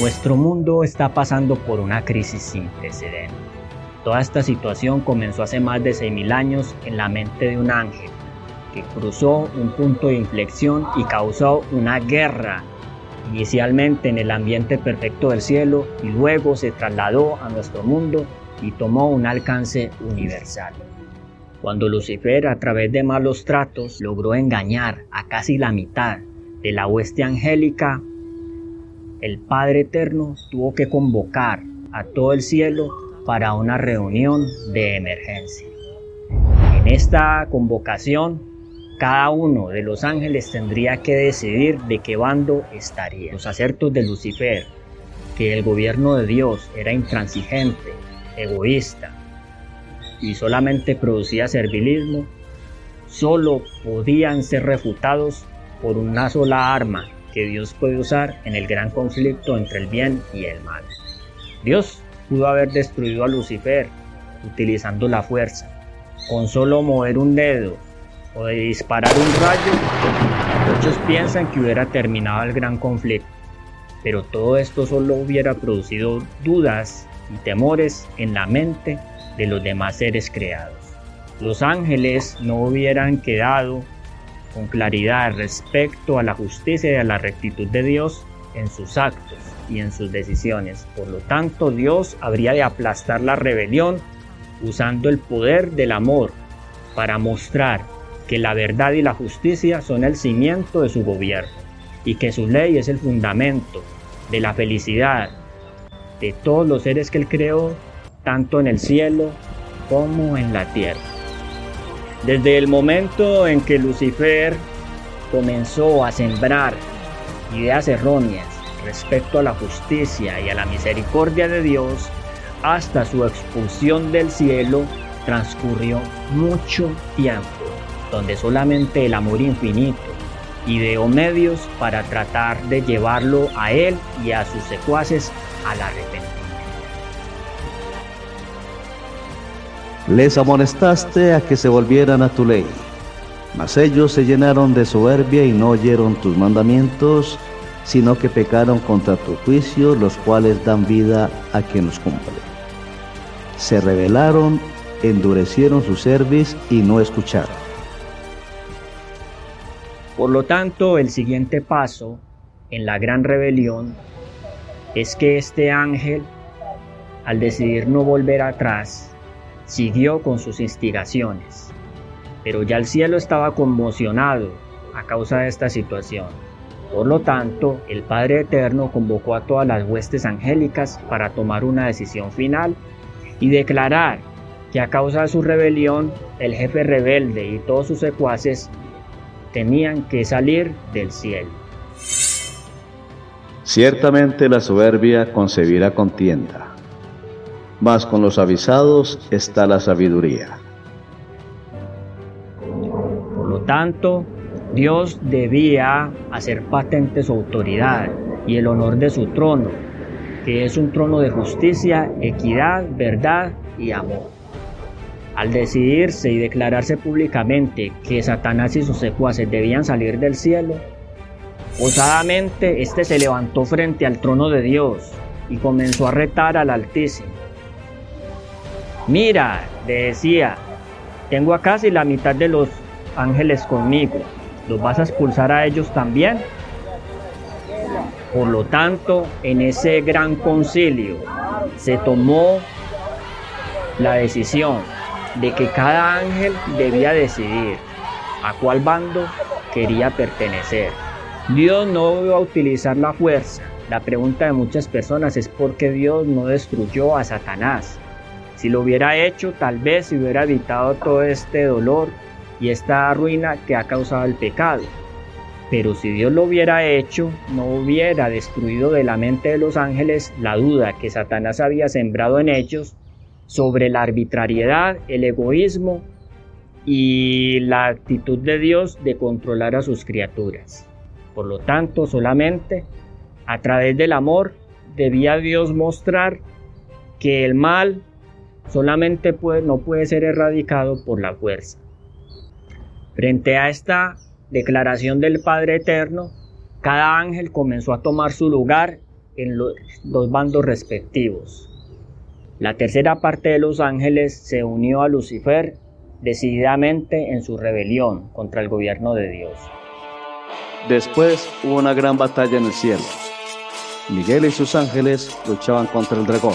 Nuestro mundo está pasando por una crisis sin precedentes. Toda esta situación comenzó hace más de 6.000 años en la mente de un ángel que cruzó un punto de inflexión y causó una guerra, inicialmente en el ambiente perfecto del cielo y luego se trasladó a nuestro mundo y tomó un alcance universal. Cuando Lucifer a través de malos tratos logró engañar a casi la mitad de la hueste angélica, el Padre Eterno tuvo que convocar a todo el cielo para una reunión de emergencia. En esta convocación, cada uno de los ángeles tendría que decidir de qué bando estaría. Los acertos de Lucifer, que el gobierno de Dios era intransigente, egoísta y solamente producía servilismo, solo podían ser refutados por una sola arma que Dios puede usar en el gran conflicto entre el bien y el mal. Dios pudo haber destruido a Lucifer utilizando la fuerza. Con solo mover un dedo o de disparar un rayo, muchos piensan que hubiera terminado el gran conflicto. Pero todo esto solo hubiera producido dudas y temores en la mente de los demás seres creados. Los ángeles no hubieran quedado con claridad respecto a la justicia y a la rectitud de Dios en sus actos y en sus decisiones. Por lo tanto, Dios habría de aplastar la rebelión usando el poder del amor para mostrar que la verdad y la justicia son el cimiento de su gobierno y que su ley es el fundamento de la felicidad de todos los seres que él creó, tanto en el cielo como en la tierra. Desde el momento en que Lucifer comenzó a sembrar ideas erróneas respecto a la justicia y a la misericordia de Dios, hasta su expulsión del cielo transcurrió mucho tiempo, donde solamente el amor infinito ideó medios para tratar de llevarlo a él y a sus secuaces al arrepentimiento. Les amonestaste a que se volvieran a tu ley, mas ellos se llenaron de soberbia y no oyeron tus mandamientos, sino que pecaron contra tu juicio, los cuales dan vida a quien los cumple. Se rebelaron, endurecieron su cerviz y no escucharon. Por lo tanto, el siguiente paso en la gran rebelión es que este ángel, al decidir no volver atrás, siguió con sus instigaciones. Pero ya el cielo estaba conmocionado a causa de esta situación. Por lo tanto, el Padre Eterno convocó a todas las huestes angélicas para tomar una decisión final y declarar que a causa de su rebelión, el jefe rebelde y todos sus secuaces tenían que salir del cielo. Ciertamente la soberbia concebirá contienda, mas con los avisados está la sabiduría. Por lo tanto, Dios debía hacer patente su autoridad y el honor de su trono, que es un trono de justicia, equidad, verdad y amor. Al decidirse y declararse públicamente que Satanás y sus secuaces debían salir del cielo, osadamente éste se levantó frente al trono de Dios y comenzó a retar al Altísimo. Mira, le decía, tengo a casi la mitad de los ángeles conmigo, ¿los vas a expulsar a ellos también? Por lo tanto, en ese gran concilio se tomó la decisión de que cada ángel debía decidir a cuál bando quería pertenecer. Dios no iba a utilizar la fuerza. La pregunta de muchas personas es por qué Dios no destruyó a Satanás. Si lo hubiera hecho, tal vez se hubiera evitado todo este dolor y esta ruina que ha causado el pecado. Pero si Dios lo hubiera hecho, no hubiera destruido de la mente de los ángeles la duda que Satanás había sembrado en ellos sobre la arbitrariedad, el egoísmo y la actitud de Dios de controlar a sus criaturas. Por lo tanto, solamente a través del amor debía Dios mostrar que el mal solamente no puede ser erradicado por la fuerza. Frente a esta declaración del Padre Eterno, cada ángel comenzó a tomar su lugar en los dos bandos respectivos. La tercera parte de los ángeles se unió a Lucifer decididamente en su rebelión contra el gobierno de Dios. Después hubo una gran batalla en el cielo. Miguel y sus ángeles luchaban contra el dragón,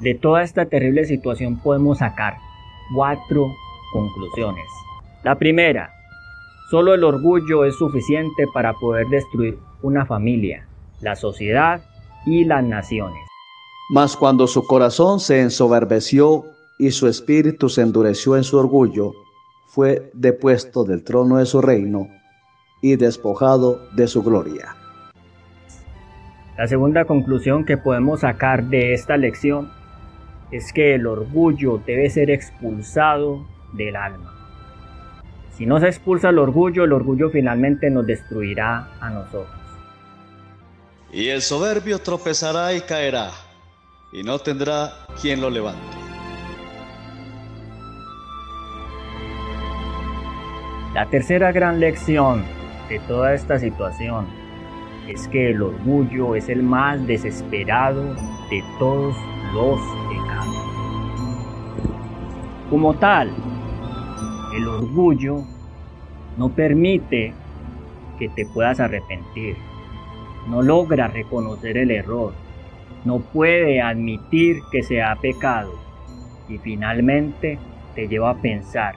De toda esta terrible situación podemos sacar cuatro conclusiones. La primera, solo el orgullo es suficiente para poder destruir una familia, la sociedad y las naciones. Mas cuando su corazón se ensoberbeció y su espíritu se endureció en su orgullo, fue depuesto del trono de su reino y despojado de su gloria. La segunda conclusión que podemos sacar de esta lección es que el orgullo debe ser expulsado del alma. Si no se expulsa el orgullo, el orgullo finalmente nos destruirá a nosotros. Y el soberbio tropezará y caerá, y no tendrá quien lo levante. La tercera gran lección de toda esta situación es que el orgullo es el más desesperado de todos los. Como tal, el orgullo no permite que te puedas arrepentir, no logra reconocer el error, no puede admitir que se ha pecado y finalmente te lleva a pensar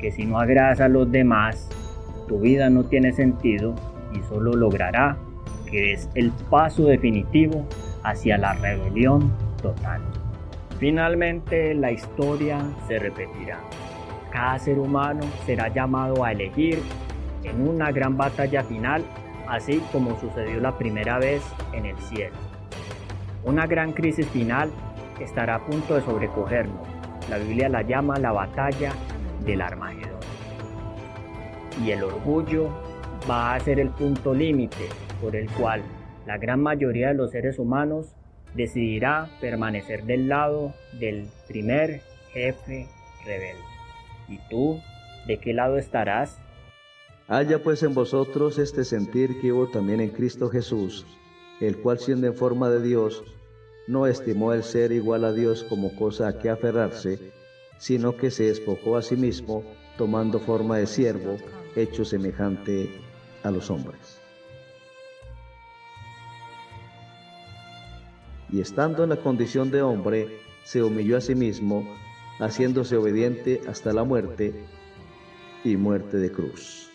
que si no agradas a los demás, tu vida no tiene sentido y solo logrará que es el paso definitivo hacia la rebelión total. Finalmente la historia se repetirá. Cada ser humano será llamado a elegir en una gran batalla final, así como sucedió la primera vez en el cielo. Una gran crisis final estará a punto de sobrecogernos. La Biblia la llama la batalla del Armagedón. Y el orgullo va a ser el punto límite por el cual la gran mayoría de los seres humanos decidirá permanecer del lado del primer jefe rebelde. ¿Y tú, de qué lado estarás? Haya pues en vosotros este sentir que hubo también en Cristo Jesús, el cual siendo en forma de Dios, no estimó el ser igual a Dios como cosa a que aferrarse, sino que se despojó a sí mismo, tomando forma de siervo, hecho semejante a los hombres. Y estando en la condición de hombre, se humilló a sí mismo, haciéndose obediente hasta la muerte y muerte de cruz.